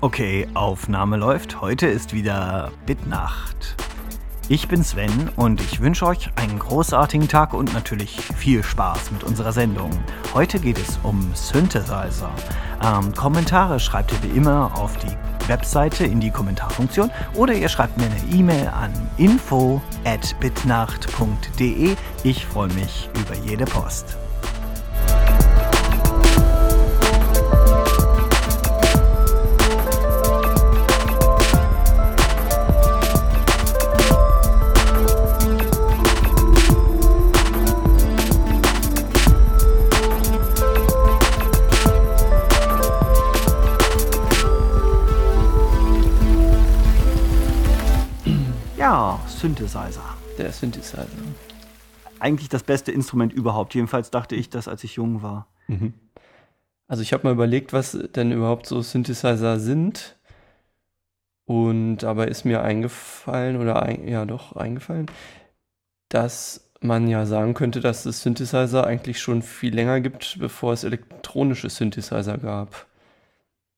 Okay, Aufnahme läuft. Heute ist wieder Bitnacht. Ich bin Sven und ich wünsche euch einen großartigen Tag und natürlich viel Spaß mit unserer Sendung. Heute geht es um Synthesizer. Ähm, Kommentare schreibt ihr wie immer auf die Webseite in die Kommentarfunktion oder ihr schreibt mir eine E-Mail an info at bitnacht.de. Ich freue mich über jede Post. Synthesizer. Der Synthesizer. Eigentlich das beste Instrument überhaupt. Jedenfalls dachte ich das, als ich jung war. Also ich habe mal überlegt, was denn überhaupt so Synthesizer sind. Und dabei ist mir eingefallen, oder ein, ja doch eingefallen, dass man ja sagen könnte, dass es Synthesizer eigentlich schon viel länger gibt, bevor es elektronische Synthesizer gab.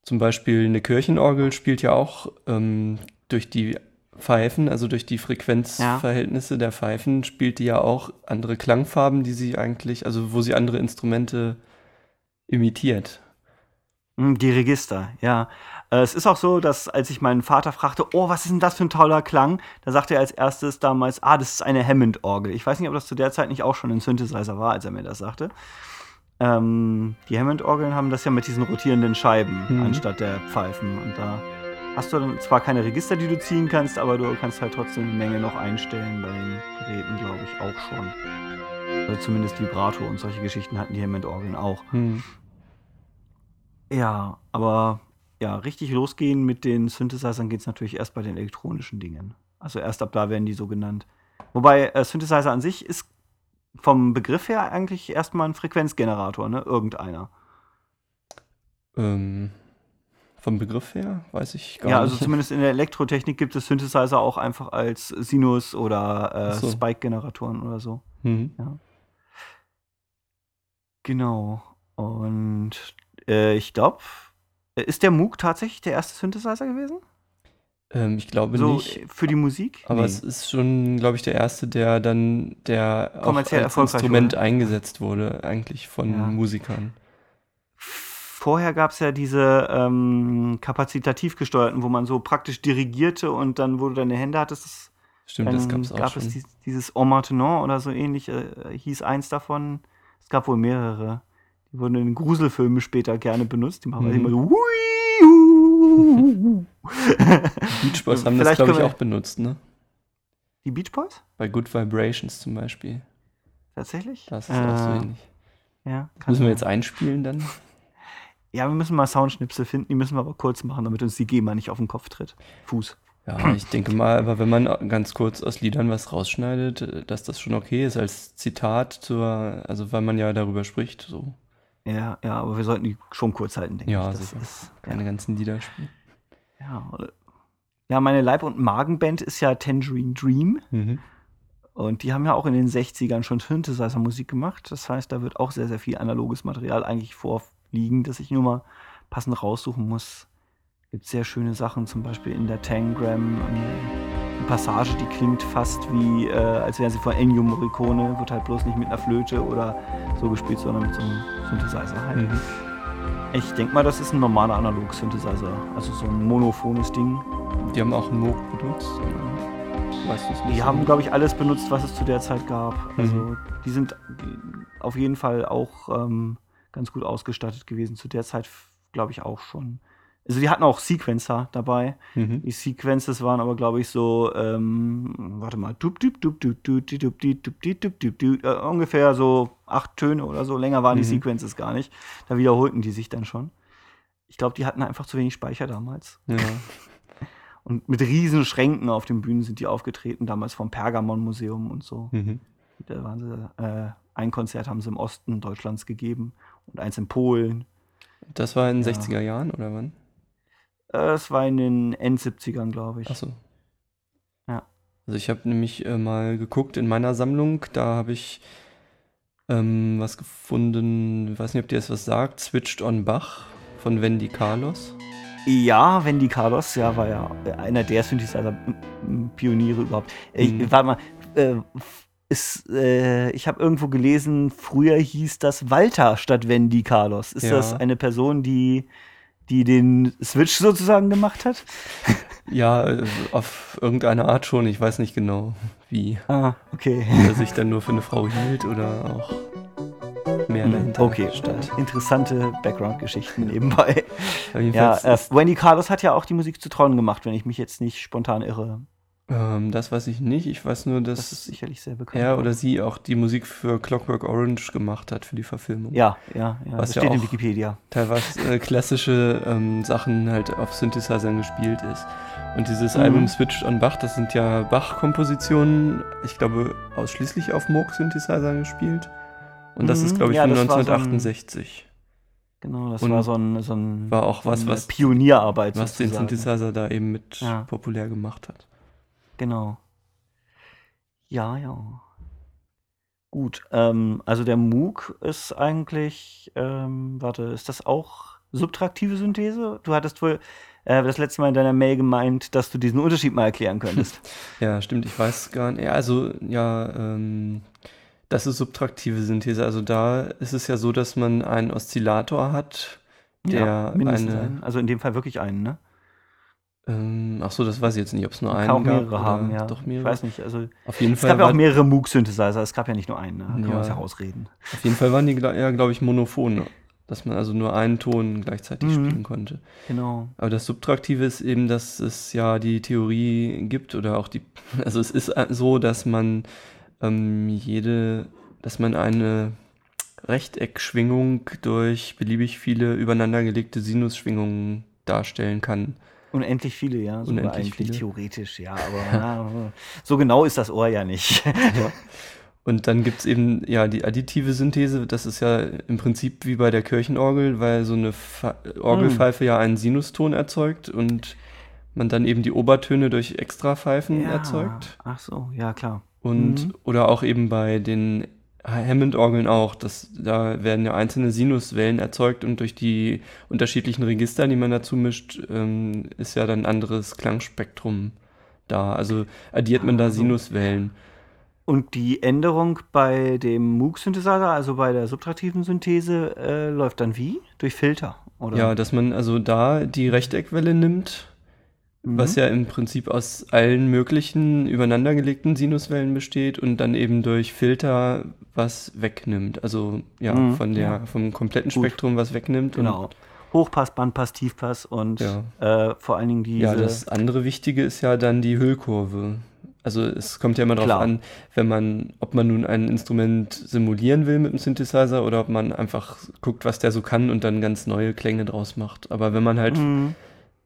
Zum Beispiel eine Kirchenorgel spielt ja auch ähm, durch die Pfeifen, also durch die Frequenzverhältnisse der Pfeifen, spielt die ja auch andere Klangfarben, die sie eigentlich, also wo sie andere Instrumente imitiert. Hm, Die Register, ja. Äh, Es ist auch so, dass als ich meinen Vater fragte, oh, was ist denn das für ein toller Klang, da sagte er als erstes damals, ah, das ist eine Hammond-Orgel. Ich weiß nicht, ob das zu der Zeit nicht auch schon ein Synthesizer war, als er mir das sagte. Ähm, die Hammond-Orgeln haben das ja mit diesen rotierenden Scheiben Mhm. anstatt der Pfeifen. Und da hast du dann zwar keine Register, die du ziehen kannst, aber du kannst halt trotzdem eine Menge noch einstellen bei den Geräten, glaube ich, auch schon. Also zumindest Vibrato und solche Geschichten hatten die Hammond-Orgeln auch. Hm. Ja, aber ja, richtig losgehen mit den Synthesizern geht es natürlich erst bei den elektronischen Dingen. Also erst ab da werden die so genannt. Wobei äh, Synthesizer an sich ist vom Begriff her eigentlich erstmal ein Frequenzgenerator, ne? Irgendeiner. Ähm, vom Begriff her weiß ich gar Ja, also nicht. zumindest in der Elektrotechnik gibt es Synthesizer auch einfach als Sinus- oder äh, so. Spike-Generatoren oder so. Mhm. Genau. Und äh, ich glaube, ist der Moog tatsächlich der erste Synthesizer gewesen? Ähm, ich glaube So nicht. äh, für die Musik? Aber Nee. es ist schon, glaube ich, der erste, der dann, der Kommerziell als Instrument wurde. eingesetzt wurde, eigentlich von Ja. Musikern. Vorher gab es ja diese ähm, kapazitativ gesteuerten, wo man so praktisch dirigierte und dann, wo du deine Hände hattest, das, Stimmt, das gab es auch gab schon. es dies, dieses En Maintenant oder so ähnlich, äh, hieß eins davon. Es gab wohl mehrere. Die wurden in Gruselfilmen später gerne benutzt. Die machen Mhm. immer so. Beach Boys haben das, Vielleicht glaube ich, auch benutzt, ne? Die Beach Boys? Bei Good Vibrations zum Beispiel. Tatsächlich? Das ist auch so Äh, ähnlich. Ja, Das müssen wir jetzt einspielen dann? Ja, wir müssen mal Soundschnipsel finden, die müssen wir aber kurz machen, damit uns die GEMA nicht auf den Kopf tritt. Fuß. Ja, ich denke mal, aber wenn man ganz kurz aus Liedern was rausschneidet, dass das schon okay ist als Zitat zur, also weil man ja darüber spricht, so Ja, ja, aber wir sollten die schon kurz halten, denke Ja, ich. Das sicher. ist, keine ganzen Lieder spielen. ja, ja, meine Leib- und Magenband ist ja Tangerine Dream. Mhm. Und die haben ja auch in den 60ern schon Synthesizer-Musik gemacht. Das heißt, da wird auch sehr, sehr viel analoges Material eigentlich vorliegen, das ich nur mal passend raussuchen muss. Gibt sehr schöne Sachen, zum Beispiel in der Tangram. Eine Passage, die klingt fast wie, äh, als wäre sie von Ennio Morricone, wird halt bloß nicht mit einer Flöte oder so gespielt, sondern mit so einem Synthesizer halt. Mhm. Ich denke mal, das ist ein normaler Analog-Synthesizer. Also so ein monophones Ding. Die haben auch einen Moog benutzt? Weißt du es nicht? Die so haben, glaube ich, alles benutzt, was es zu der Zeit gab. Mhm. Also die sind auf jeden Fall auch ähm, ganz gut ausgestattet gewesen. Zu der Zeit, glaube ich, auch schon. Also die hatten auch Sequencer dabei. Mhm. Die Sequences waren aber, glaube ich, so, ähm, warte mal, ungefähr so acht Töne oder so. Länger waren die. Sequences gar nicht. Da wiederholten die sich dann schon. Ich glaube, die hatten einfach zu wenig Speicher damals. Ja. und mit riesen Schränken auf den Bühnen sind die aufgetreten, damals vom Pergamon-Museum und so. Mhm. Da waren sie, äh, ein Konzert haben sie im Osten Deutschlands gegeben und eins in Polen. Das war in den Ja. 60er Jahren, oder wann? Äh, Es war in den End-70ern, glaube ich. Achso. Ja. Also ich habe nämlich äh, mal geguckt in meiner Sammlung, da habe ich ähm, was gefunden, ich weiß nicht, ob dir das was sagt, Switched on Bach von Wendy Carlos. Ja, Wendy Carlos, ja, war ja einer der Synthesizer-Pioniere überhaupt. Ich, Mhm. Warte mal, äh, ist, äh, ich habe irgendwo gelesen, früher hieß das Walter statt Wendy Carlos. Ist Ja. das eine Person, die, die den Switch sozusagen gemacht hat? Ja, äh, auf irgendeine Art schon. Ich weiß nicht genau, wie. Ah, okay. er sich dann nur für eine Frau hielt oder auch mehr Hm, dahinter Okay, stand. interessante Background-Geschichten nebenbei. Ja, jedenfalls äh, Wendy Carlos hat ja auch die Musik zu Trauen gemacht, wenn ich mich jetzt nicht spontan irre. Ähm, das weiß ich nicht. Ich weiß nur, Das dass sicherlich sehr bekannt. er oder sie auch die Musik für Clockwork Orange gemacht hat für die Verfilmung. Ja, ja, ja. Was das ja steht in Wikipedia. Teilweise äh, klassische ähm, Sachen halt auf Synthesizern gespielt ist. Und dieses Mhm. Album Switched on Bach, das sind ja Bach-Kompositionen, ich glaube ausschließlich auf Moog-Synthesizern gespielt. Und das Mhm, ist, glaube ich, ja, von das war so ein- 1968. Genau, das Und war so ein, so ein War auch was, eine was, Pionierarbeit was den. Synthesizer da eben mit Ja. populär gemacht hat. Genau. Ja, ja. Gut, ähm, also der Moog ist eigentlich, ähm, warte, ist das auch subtraktive Synthese? Du hattest wohl äh, das letzte Mal in deiner Mail gemeint, dass du diesen Unterschied mal erklären könntest. Ja, stimmt, ich weiß gar nicht. Ja, also, ja, ähm, das ist subtraktive Synthese. Also da ist es ja so, dass man einen Oszillator hat, der mindestens eine. einen. Also in dem Fall wirklich einen, ne? Ähm, ach so, das weiß ich jetzt nicht, ob es nur einen kann auch gab mehrere haben, ja. Doch Ich mehrere. weiß nicht, also Auf jeden es Fall gab ja auch mehrere Moog-Synthesizer, es gab ja nicht nur einen, ne? Da können wir Ja. uns ja rausreden. auf jeden Fall waren die ja, glaube ich, monophon, dass man also nur einen Ton gleichzeitig Mhm. spielen konnte. Genau. Aber das Subtraktive ist eben, dass es ja die Theorie gibt oder auch die, also es ist so, dass man ähm, jede, dass man eine Rechteckschwingung durch beliebig viele übereinandergelegte Sinusschwingungen darstellen kann. Unendlich viele, ja. Unendlich eigentlich viele. theoretisch, ja, aber na, so genau ist das Ohr ja nicht. Und dann gibt es eben ja die additive Synthese, das ist ja im Prinzip wie bei der Kirchenorgel, weil so eine Fa Orgelpfeife ja einen Sinuston erzeugt und man dann eben die Obertöne durch Extrapfeifen Ja. erzeugt. Ach so, ja klar. Und Mhm. oder auch eben bei den Hammond-Orgeln auch, das, da werden ja einzelne Sinuswellen erzeugt und durch die unterschiedlichen Register, die man dazu mischt, ähm, ist ja dann ein anderes Klangspektrum da. Also addiert man da Ah. Sinuswellen. Und die Änderung bei dem Moog-Synthesizer, also bei der subtraktiven Synthese, äh, läuft dann wie? Durch Filter, oder? Ja, dass man also da die Rechteckwelle nimmt, Mhm. was ja im Prinzip aus allen möglichen übereinandergelegten Sinuswellen besteht und dann eben durch Filter was wegnimmt. Also ja, Mhm, von der, ja. vom kompletten Gut. Spektrum was wegnimmt. Genau. Hochpass, Bandpass, Tiefpass und Ja. äh, vor allen Dingen diese. ja, das andere Wichtige ist ja dann die Hüllkurve. Also es kommt ja immer darauf an, wenn man, ob man nun ein Instrument simulieren will mit dem Synthesizer oder ob man einfach guckt, was der so kann und dann ganz neue Klänge draus macht. Aber wenn man halt Mhm.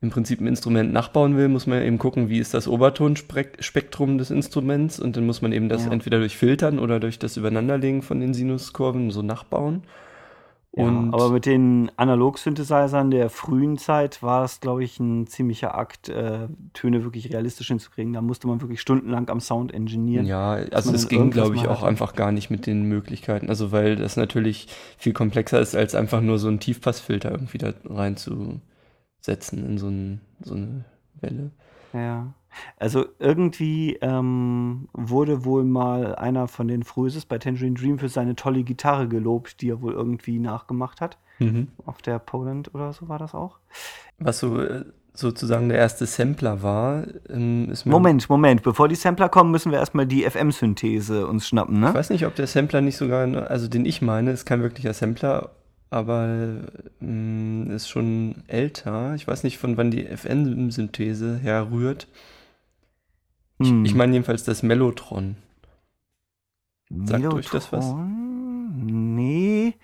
Im Prinzip ein Instrument nachbauen will, muss man eben gucken, wie ist das Obertonspektrum des Instruments und dann muss man eben das Ja. entweder durch Filtern oder durch das Übereinanderlegen von den Sinuskurven so nachbauen. Ja, aber mit den Analog-Synthesizern der frühen Zeit war es, glaube ich, ein ziemlicher Akt, äh, Töne wirklich realistisch hinzukriegen. Da musste man wirklich stundenlang am Sound engineeren. ja, also es ging, glaube ich, auch einfach gar nicht mit den Möglichkeiten. Also weil das natürlich viel komplexer ist, als einfach nur so einen Tiefpassfilter irgendwie da reinzusetzen in so, ein, so eine Welle. Ja. Also irgendwie ähm, wurde wohl mal einer von den Fröses bei Tangerine Dream für seine tolle Gitarre gelobt, die er wohl irgendwie nachgemacht hat. Auf der Poland oder so war das auch. Was so äh, sozusagen der erste Sampler war, ähm, ist mir Moment, Moment. Bevor die Sampler kommen, müssen wir erstmal die FM-Synthese uns schnappen, Ich ne? weiß nicht, ob der Sampler nicht sogar, also den ich meine, ist kein wirklicher Sampler, aber mh, ist schon älter. Ich weiß nicht, von wann die FN-Synthese herrührt. Ich, Hm. ich meine jedenfalls das Mellotron. sagt euch das was? Nee.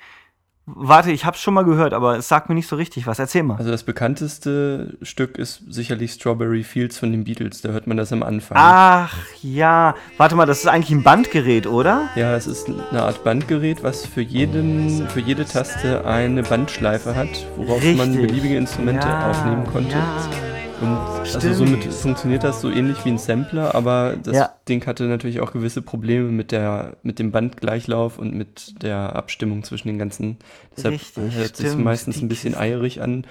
Warte, ich hab's schon mal gehört, aber es sagt mir nicht so richtig was. Erzähl mal. Also das bekannteste Stück ist sicherlich Strawberry Fields von den Beatles. Da hört man das am Anfang. Ach ja. Warte mal, das ist eigentlich ein Bandgerät, oder? Ja, es ist eine Art Bandgerät, was für jeden, für jede Taste eine Bandschleife hat, worauf man Richtig. beliebige Instrumente Ja, aufnehmen konnte. Ja. Und also Stimmt. somit funktioniert das so ähnlich wie ein Sampler, aber das Ja. Ding hatte natürlich auch gewisse Probleme mit der mit dem Bandgleichlauf und mit der Abstimmung zwischen den ganzen. Deshalb Richtig, hört sich meistens ein bisschen eierig an.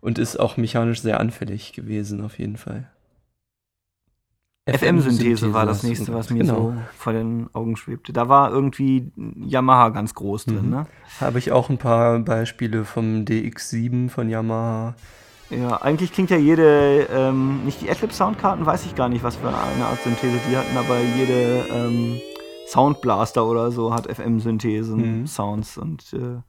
Und ist auch mechanisch sehr anfällig gewesen, auf jeden Fall. FM-Synthese war das nächste, was mir genau. so vor den Augen schwebte. Da war irgendwie Yamaha ganz groß drin, mhm. ne? Habe ich auch ein paar Beispiele vom DX7 von Yamaha. Ja, eigentlich klingt ja jede, ähm, nicht die Adlib Soundkarten, weiß ich gar nicht, was für eine Art Synthese die hatten, aber jede ähm, Soundblaster oder so hat FM-Synthesen, mhm. Sounds und äh,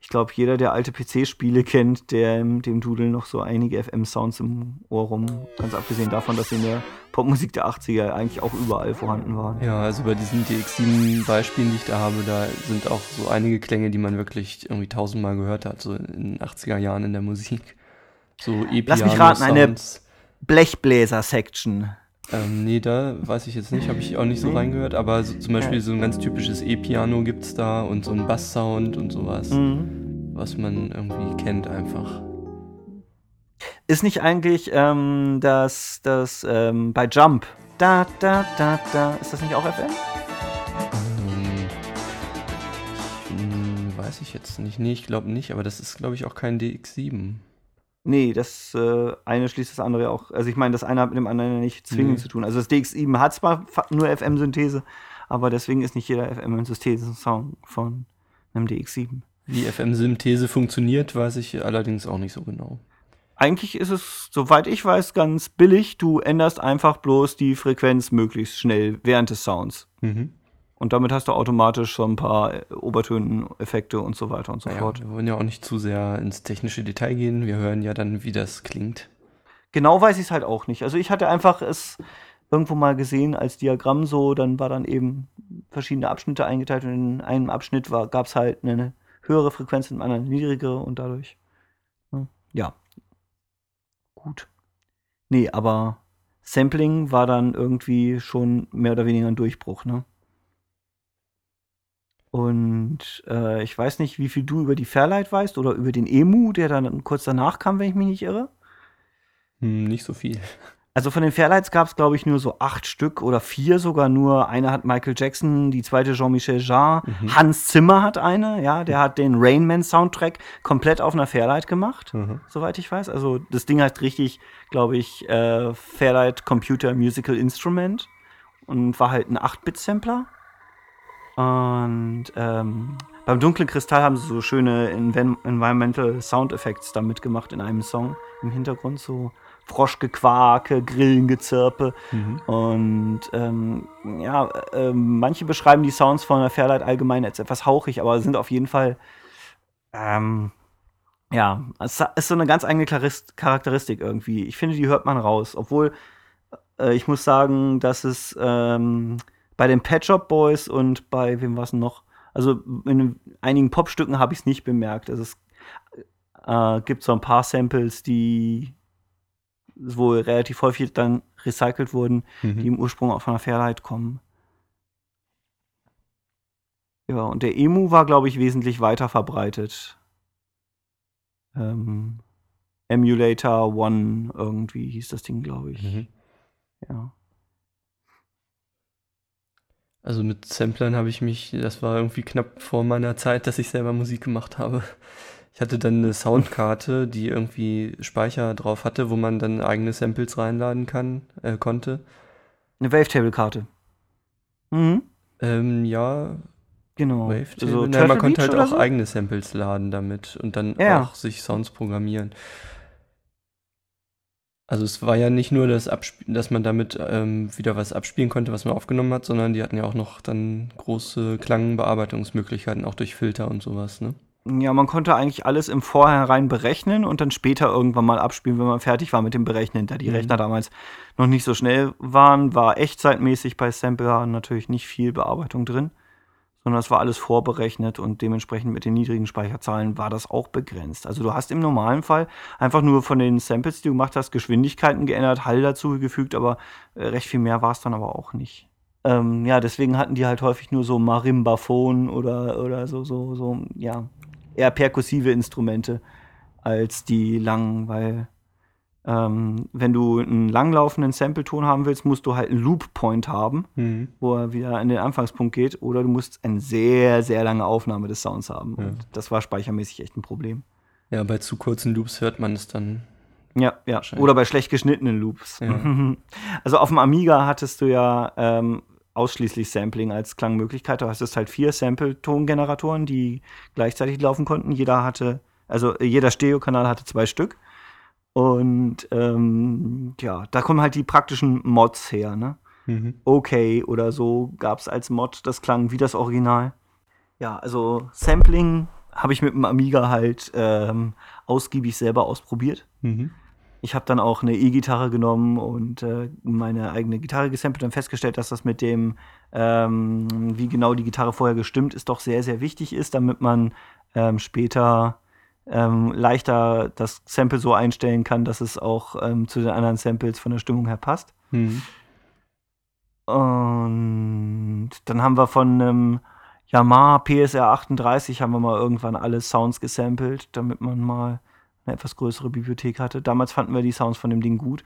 ich glaube, jeder, der alte PC-Spiele kennt, der dem Doodle noch so einige FM-Sounds im Ohr rum, ganz abgesehen davon, dass sie in der Popmusik der 80er eigentlich auch überall vorhanden waren. Ja, also bei diesen DX7-Beispielen, die ich da habe, da sind auch so einige Klänge, die man wirklich irgendwie tausendmal gehört hat, so in den 80er Jahren in der Musik. So e Lass mich raten, eine Blechbläser-Section. Ähm, nee, da weiß ich jetzt nicht, habe ich auch nicht so reingehört, aber so, zum Beispiel so ein ganz typisches E-Piano gibt es da und so ein Bass-Sound und sowas, mhm. was man irgendwie kennt einfach. Ist nicht eigentlich ähm, das, das ähm, bei Jump, da, da, da, da, ist das nicht auch FM? Ähm, weiß ich jetzt nicht. Nee, ich glaube nicht, aber das ist, glaube ich, auch kein DX7. Nee, das äh, eine schließt das andere auch. Also ich meine, das eine hat mit dem anderen nicht zwingend nee. zu tun. Also das DX7 hat zwar nur FM-Synthese, aber deswegen ist nicht jeder FM-Synthese-Song von einem DX7. Wie FM-Synthese funktioniert, weiß ich allerdings auch nicht so genau. Eigentlich ist es, soweit ich weiß, ganz billig. Du änderst einfach bloß die Frequenz möglichst schnell während des Sounds. Mhm. Und damit hast du automatisch so ein paar äh, Obertönen-Effekte und so weiter und so ja, fort. Wir wollen ja auch nicht zu sehr ins technische Detail gehen. Wir hören ja dann, wie das klingt. Genau weiß ich es halt auch nicht. Also ich hatte einfach es irgendwo mal gesehen als Diagramm so, dann war dann eben verschiedene Abschnitte eingeteilt und in einem Abschnitt gab es halt eine höhere Frequenz, in einem anderen eine niedrigere und dadurch. Ne, ja. Gut. Nee, aber Sampling war dann irgendwie schon mehr oder weniger ein Durchbruch, ne? Und äh, ich weiß nicht, wie viel du über die Fairlight weißt oder über den Emu, der dann kurz danach kam, wenn ich mich nicht irre. Hm, nicht so viel. Also von den Fairlights gab es, glaube ich, nur so acht Stück oder vier sogar nur. Eine hat Michael Jackson, die zweite Jean-Michel Jarre. Mhm. Hans Zimmer hat eine, ja, der hat den Rainman Soundtrack komplett auf einer Fairlight gemacht, mhm. soweit ich weiß. Also das Ding heißt richtig, glaube ich, äh, Fairlight Computer Musical Instrument und war halt ein 8-Bit-Sampler. Und ähm, beim dunklen Kristall haben sie so schöne Env Environmental Sound Effects damit gemacht in einem Song. Im Hintergrund so Froschgequake, Grillengezirpe. Mhm. Und ähm, ja, äh, manche beschreiben die Sounds von der Fairlight allgemein als etwas hauchig, aber sind auf jeden Fall ähm, ja, es ist so eine ganz eigene Charakteristik irgendwie. Ich finde, die hört man raus. Obwohl, äh, ich muss sagen, dass es ähm, bei den Pet Shop Boys und bei wem war es noch? Also in einigen Popstücken habe ich es nicht bemerkt. Also es äh, gibt so ein paar Samples, die wohl relativ häufig dann recycelt wurden, mhm. die im Ursprung auch von der Fairlight kommen. Ja, und der Emu war, glaube ich, wesentlich weiter verbreitet. Ähm, Emulator One irgendwie hieß das Ding, glaube ich. Mhm. Ja. Also mit Samplern habe ich mich, das war irgendwie knapp vor meiner Zeit, dass ich selber Musik gemacht habe. Ich hatte dann eine Soundkarte, die irgendwie Speicher drauf hatte, wo man dann eigene Samples reinladen kann, äh, konnte. Eine Wavetable-Karte. Mhm. Ähm, ja. Genau. Wavetable. Also, Nein, man konnte halt auch so? eigene Samples laden damit und dann ja. auch sich Sounds programmieren. Also es war ja nicht nur das Absp dass man damit ähm, wieder was abspielen konnte, was man aufgenommen hat, sondern die hatten ja auch noch dann große Klangbearbeitungsmöglichkeiten, auch durch Filter und sowas, ne? Ja, man konnte eigentlich alles im Vorhinein berechnen und dann später irgendwann mal abspielen, wenn man fertig war mit dem Berechnen. Da die mhm. Rechner damals noch nicht so schnell waren, war echtzeitmäßig bei Sampler natürlich nicht viel Bearbeitung drin sondern es war alles vorberechnet und dementsprechend mit den niedrigen Speicherzahlen war das auch begrenzt. Also du hast im normalen Fall einfach nur von den Samples, die du gemacht hast, Geschwindigkeiten geändert, Hall dazugefügt, aber äh, recht viel mehr war es dann aber auch nicht. Ähm, ja, deswegen hatten die halt häufig nur so Marimbaphon oder, oder so, so, so, ja, eher perkussive Instrumente als die langen, weil ähm, wenn du einen langlaufenden Sampleton haben willst, musst du halt einen Loop-Point haben, mhm. wo er wieder an den Anfangspunkt geht, oder du musst eine sehr, sehr lange Aufnahme des Sounds haben. Ja. Und das war speichermäßig echt ein Problem. Ja, bei zu kurzen Loops hört man es dann. Ja, ja. Oder bei schlecht geschnittenen Loops. Ja. Also auf dem Amiga hattest du ja ähm, ausschließlich Sampling als Klangmöglichkeit. Du hattest halt vier Sample-Tongeneratoren, die gleichzeitig laufen konnten. Jeder hatte, also jeder Stereokanal hatte zwei Stück. Und ähm, ja, da kommen halt die praktischen Mods her, ne? Mhm. Okay oder so gab es als Mod, das klang wie das Original. Ja, also Sampling habe ich mit dem Amiga halt ähm, ausgiebig selber ausprobiert. Mhm. Ich habe dann auch eine E-Gitarre genommen und äh, meine eigene Gitarre gesampelt und festgestellt, dass das mit dem, ähm, wie genau die Gitarre vorher gestimmt ist, doch sehr, sehr wichtig ist, damit man ähm, später ähm, leichter das Sample so einstellen kann, dass es auch ähm, zu den anderen Samples von der Stimmung her passt. Mhm. Und dann haben wir von einem Yamaha PSR 38 haben wir mal irgendwann alle Sounds gesampelt, damit man mal eine etwas größere Bibliothek hatte. Damals fanden wir die Sounds von dem Ding gut.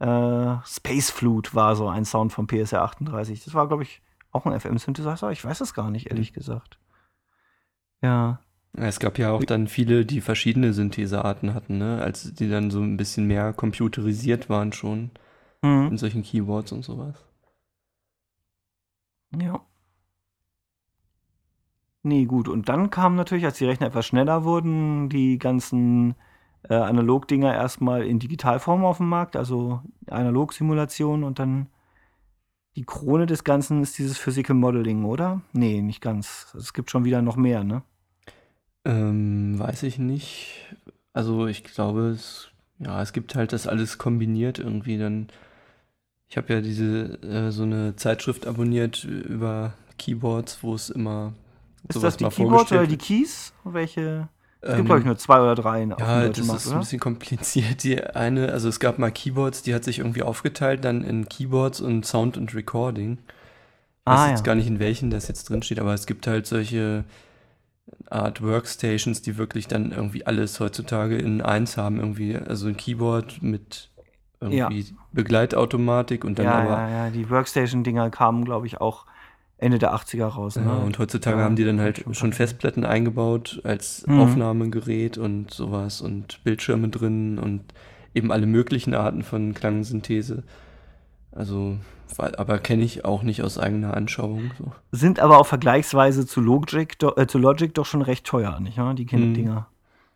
Äh, Space Flute war so ein Sound von PSR 38. Das war, glaube ich, auch ein FM-Synthesizer. Ich weiß es gar nicht, ehrlich gesagt. Ja. Es gab ja auch dann viele, die verschiedene Synthesearten hatten, ne? Als die dann so ein bisschen mehr computerisiert waren schon. Mhm. In solchen Keyboards und sowas. Ja. Nee, gut. Und dann kamen natürlich, als die Rechner etwas schneller wurden, die ganzen äh, Analog-Dinger erstmal in Digitalform auf dem Markt, also Analog-Simulation und dann die Krone des Ganzen ist dieses Physical Modeling, oder? Nee, nicht ganz. Es gibt schon wieder noch mehr, ne? Ähm, weiß ich nicht. Also ich glaube, es, ja, es gibt halt das alles kombiniert irgendwie dann. Ich habe ja diese äh, so eine Zeitschrift abonniert über Keyboards, wo es immer ist das die Keyboards oder die Keys? Welche? Es gibt, ähm, glaube ich, nur zwei oder drei. Ja, das Markt, ist oder? ein bisschen kompliziert. Die eine, also es gab mal Keyboards, die hat sich irgendwie aufgeteilt, dann in Keyboards und Sound und Recording. Ich weiß ah, jetzt ja. gar nicht, in welchen das jetzt drin steht, aber es gibt halt solche Art Workstations, die wirklich dann irgendwie alles heutzutage in eins haben. Irgendwie, also ein Keyboard mit irgendwie ja. Begleitautomatik und dann ja, aber. Ja, ja, die Workstation-Dinger kamen, glaube ich, auch Ende der 80er raus. Ne? Ja, und heutzutage ja, haben die dann halt schon Festplatten eingebaut als mhm. Aufnahmegerät und sowas und Bildschirme drin und eben alle möglichen Arten von Klangsynthese. Also, aber kenne ich auch nicht aus eigener Anschauung. So. Sind aber auch vergleichsweise zu Logic, do, äh, zu Logic doch schon recht teuer, nicht wahr? Die Dinger.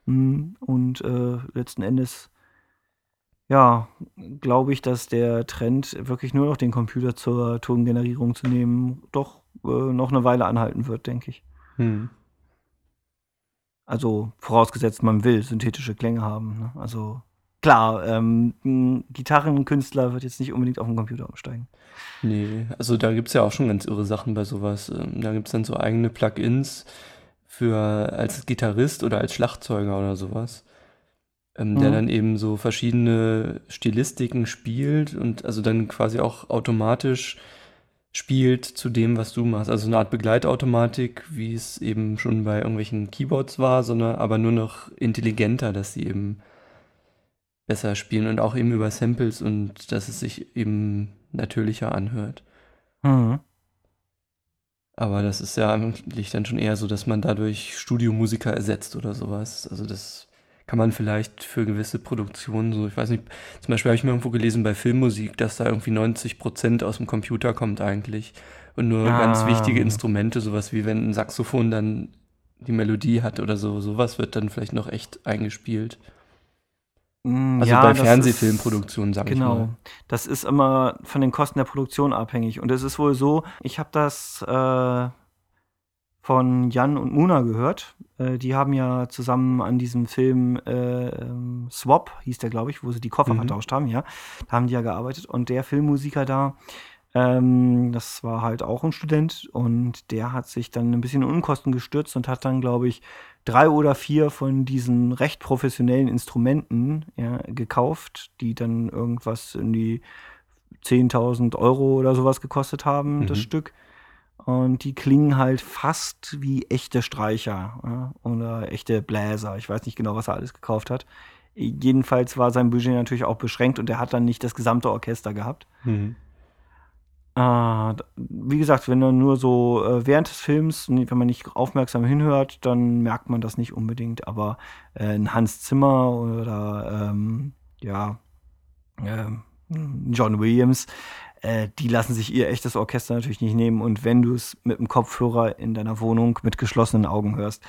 Mhm. Mhm. Und äh, letzten Endes ja, glaube ich, dass der Trend, wirklich nur noch den Computer zur Tongenerierung zu nehmen, doch äh, noch eine Weile anhalten wird, denke ich. Hm. Also vorausgesetzt, man will synthetische Klänge haben. Ne? Also klar, ähm, ein Gitarrenkünstler wird jetzt nicht unbedingt auf den Computer umsteigen. Nee, also da gibt es ja auch schon ganz irre Sachen bei sowas. Ähm, da gibt es dann so eigene Plugins für als Gitarrist oder als Schlagzeuger oder sowas ähm, der mhm. dann eben so verschiedene Stilistiken spielt und also dann quasi auch automatisch spielt zu dem, was du machst. Also eine Art Begleitautomatik, wie es eben schon bei irgendwelchen Keyboards war, sondern aber nur noch intelligenter, dass sie eben besser spielen und auch eben über Samples und dass es sich eben natürlicher anhört. Mhm. Aber das ist ja eigentlich dann schon eher so, dass man dadurch Studiomusiker ersetzt oder sowas. Also das kann man vielleicht für gewisse Produktionen so, ich weiß nicht, zum Beispiel habe ich mir irgendwo gelesen bei Filmmusik, dass da irgendwie 90 Prozent aus dem Computer kommt eigentlich. Und nur ah. ganz wichtige Instrumente, sowas wie wenn ein Saxophon dann die Melodie hat oder so, sowas wird dann vielleicht noch echt eingespielt. Mm, also ja, bei Fernsehfilmproduktionen, sag genau. ich mal. Genau. Das ist immer von den Kosten der Produktion abhängig. Und es ist wohl so, ich habe das äh, von Jan und Muna gehört. Äh, die haben ja zusammen an diesem Film äh, ähm, Swap, hieß der, glaube ich, wo sie die Koffer mhm. vertauscht haben, ja. Da haben die ja gearbeitet. Und der Filmmusiker da, ähm, das war halt auch ein Student und der hat sich dann ein bisschen in Unkosten gestürzt und hat dann, glaube ich, drei oder vier von diesen recht professionellen Instrumenten ja, gekauft, die dann irgendwas in die 10.000 Euro oder sowas gekostet haben, mhm. das Stück. Und die klingen halt fast wie echte Streicher ja, oder echte Bläser. Ich weiß nicht genau, was er alles gekauft hat. Jedenfalls war sein Budget natürlich auch beschränkt und er hat dann nicht das gesamte Orchester gehabt. Mhm. Äh, wie gesagt, wenn du nur so äh, während des Films, wenn man nicht aufmerksam hinhört, dann merkt man das nicht unbedingt. Aber äh, ein Hans Zimmer oder ähm, ja, ähm, John Williams, äh, die lassen sich ihr echtes Orchester natürlich nicht nehmen. Und wenn du es mit dem Kopfhörer in deiner Wohnung mit geschlossenen Augen hörst,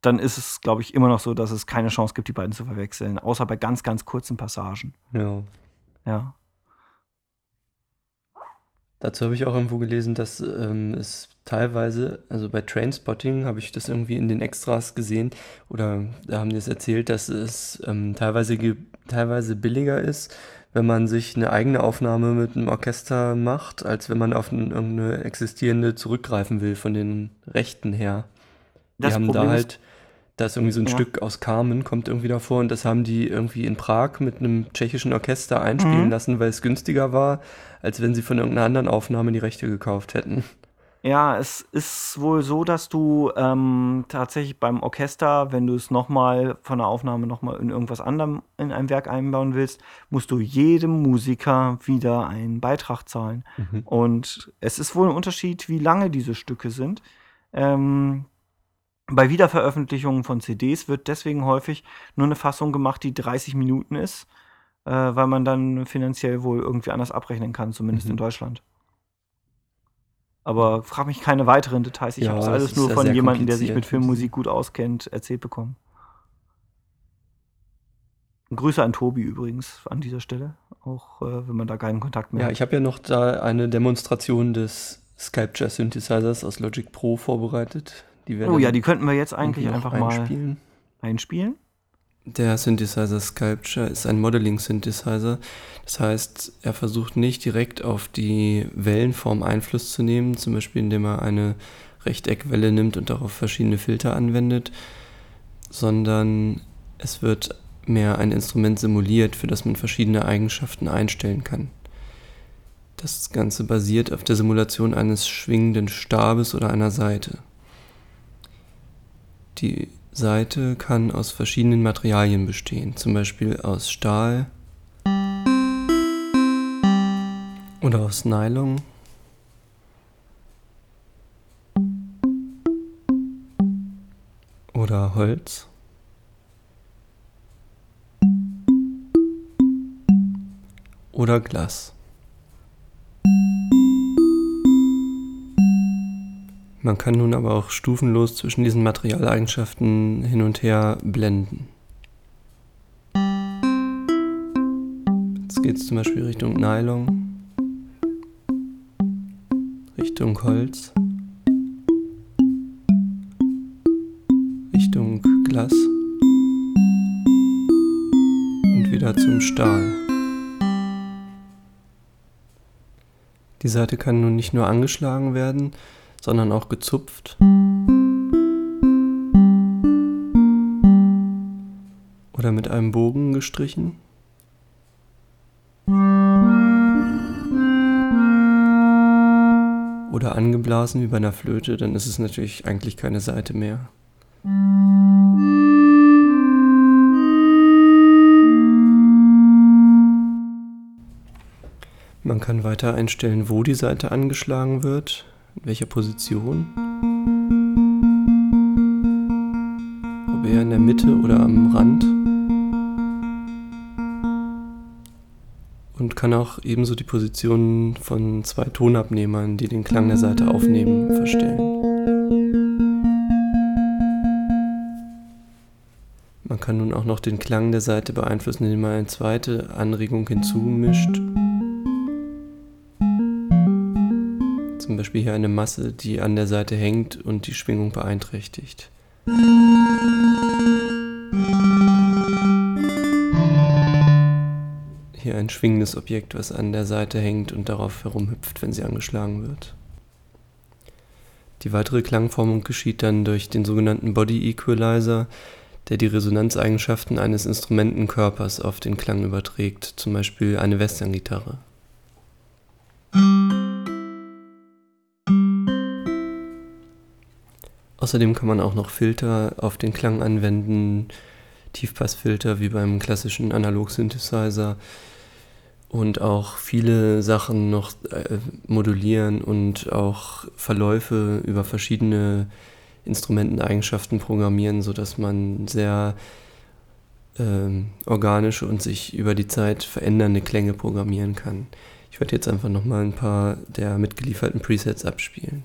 dann ist es, glaube ich, immer noch so, dass es keine Chance gibt, die beiden zu verwechseln. Außer bei ganz, ganz kurzen Passagen. Ja. Ja. Dazu habe ich auch irgendwo gelesen, dass ähm, es teilweise, also bei Trainspotting habe ich das irgendwie in den Extras gesehen oder da haben die es erzählt, dass es ähm, teilweise, teilweise billiger ist, wenn man sich eine eigene Aufnahme mit einem Orchester macht, als wenn man auf eine, irgendeine existierende zurückgreifen will von den Rechten her. Die haben Problem da halt da ist irgendwie so ein ja. Stück aus Carmen, kommt irgendwie davor und das haben die irgendwie in Prag mit einem tschechischen Orchester einspielen mhm. lassen, weil es günstiger war, als wenn sie von irgendeiner anderen Aufnahme die Rechte gekauft hätten. Ja, es ist wohl so, dass du ähm, tatsächlich beim Orchester, wenn du es nochmal von der Aufnahme nochmal in irgendwas anderem in ein Werk einbauen willst, musst du jedem Musiker wieder einen Beitrag zahlen. Mhm. Und es ist wohl ein Unterschied, wie lange diese Stücke sind. Ähm, bei Wiederveröffentlichungen von CDs wird deswegen häufig nur eine Fassung gemacht, die 30 Minuten ist, äh, weil man dann finanziell wohl irgendwie anders abrechnen kann, zumindest mhm. in Deutschland. Aber frag mich keine weiteren Details. Ich ja, habe das alles nur von jemandem, der sich mit Filmmusik gut auskennt, erzählt bekommen. Grüße an Tobi übrigens an dieser Stelle, auch äh, wenn man da keinen Kontakt mehr ja, hat. Ja, ich habe ja noch da eine Demonstration des Sculpture Synthesizers aus Logic Pro vorbereitet oh ja, die könnten wir jetzt eigentlich einfach einspielen. mal einspielen. Der Synthesizer Sculpture ist ein Modeling-Synthesizer. Das heißt, er versucht nicht direkt auf die Wellenform Einfluss zu nehmen, zum Beispiel indem er eine Rechteckwelle nimmt und darauf verschiedene Filter anwendet, sondern es wird mehr ein Instrument simuliert, für das man verschiedene Eigenschaften einstellen kann. Das Ganze basiert auf der Simulation eines schwingenden Stabes oder einer Seite. Die Seite kann aus verschiedenen Materialien bestehen, zum Beispiel aus Stahl oder aus Nylon. Oder Holz. Oder Glas. Man kann nun aber auch stufenlos zwischen diesen Materialeigenschaften hin und her blenden. Jetzt geht es zum Beispiel Richtung Nylon, Richtung Holz, Richtung Glas und wieder zum Stahl. Die Seite kann nun nicht nur angeschlagen werden, sondern auch gezupft. Oder mit einem Bogen gestrichen. Oder angeblasen wie bei einer Flöte, dann ist es natürlich eigentlich keine Seite mehr. Man kann weiter einstellen, wo die Seite angeschlagen wird, in welcher Position? Ob eher in der Mitte oder am Rand? Und kann auch ebenso die Position von zwei Tonabnehmern, die den Klang der Seite aufnehmen, verstellen. Man kann nun auch noch den Klang der Seite beeinflussen, indem man eine zweite Anregung hinzumischt Beispiel hier eine Masse, die an der Seite hängt und die Schwingung beeinträchtigt. Hier ein schwingendes Objekt, was an der Seite hängt und darauf herumhüpft, wenn sie angeschlagen wird. Die weitere Klangformung geschieht dann durch den sogenannten Body Equalizer, der die Resonanzeigenschaften eines Instrumentenkörpers auf den Klang überträgt, zum Beispiel eine Westerngitarre. Außerdem kann man auch noch Filter auf den Klang anwenden, Tiefpassfilter wie beim klassischen Analog-Synthesizer und auch viele Sachen noch äh, modulieren und auch Verläufe über verschiedene Instrumenteneigenschaften programmieren, sodass man sehr ähm, organische und sich über die Zeit verändernde Klänge programmieren kann. Ich werde jetzt einfach nochmal ein paar der mitgelieferten Presets abspielen.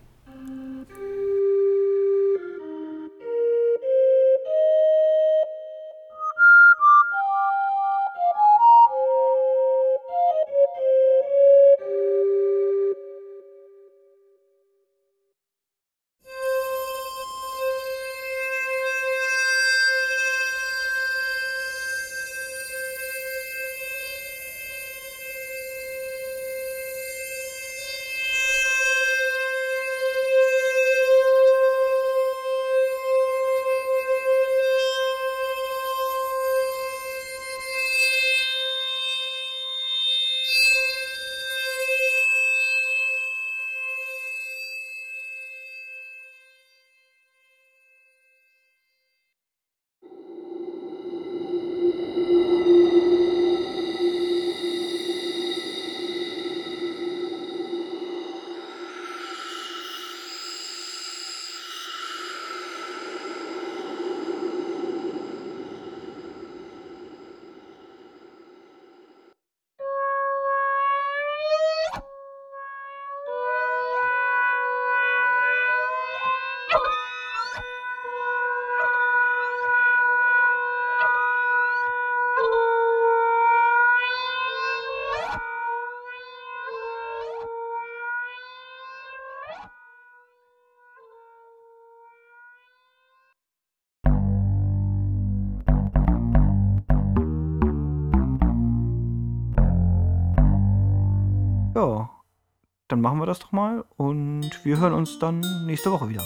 Machen wir das doch mal und wir hören uns dann nächste Woche wieder.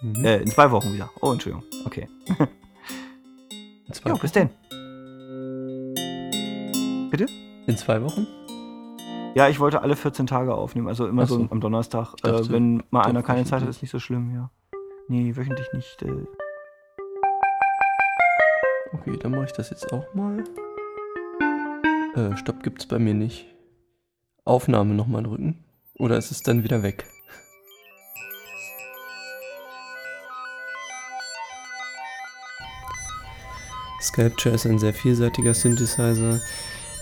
Mhm. Äh, in zwei Wochen wieder. Oh, Entschuldigung. Okay. In zwei Ja, bis denn. Bitte? In zwei Wochen? Ja, ich wollte alle 14 Tage aufnehmen, also immer so so. am Donnerstag. Dachte, äh, wenn mal einer keine Zeit hat, ist nicht so schlimm, ja. Nee, wöchentlich nicht. Äh. Okay, dann mache ich das jetzt auch mal. Äh, Stopp gibt's bei mir nicht. Aufnahme nochmal drücken. Oder ist es dann wieder weg? Sculpture ist ein sehr vielseitiger Synthesizer,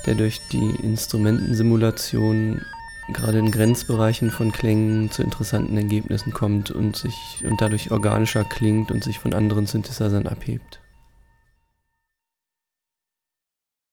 der durch die Instrumentensimulation gerade in Grenzbereichen von Klängen zu interessanten Ergebnissen kommt und sich und dadurch organischer klingt und sich von anderen Synthesizern abhebt.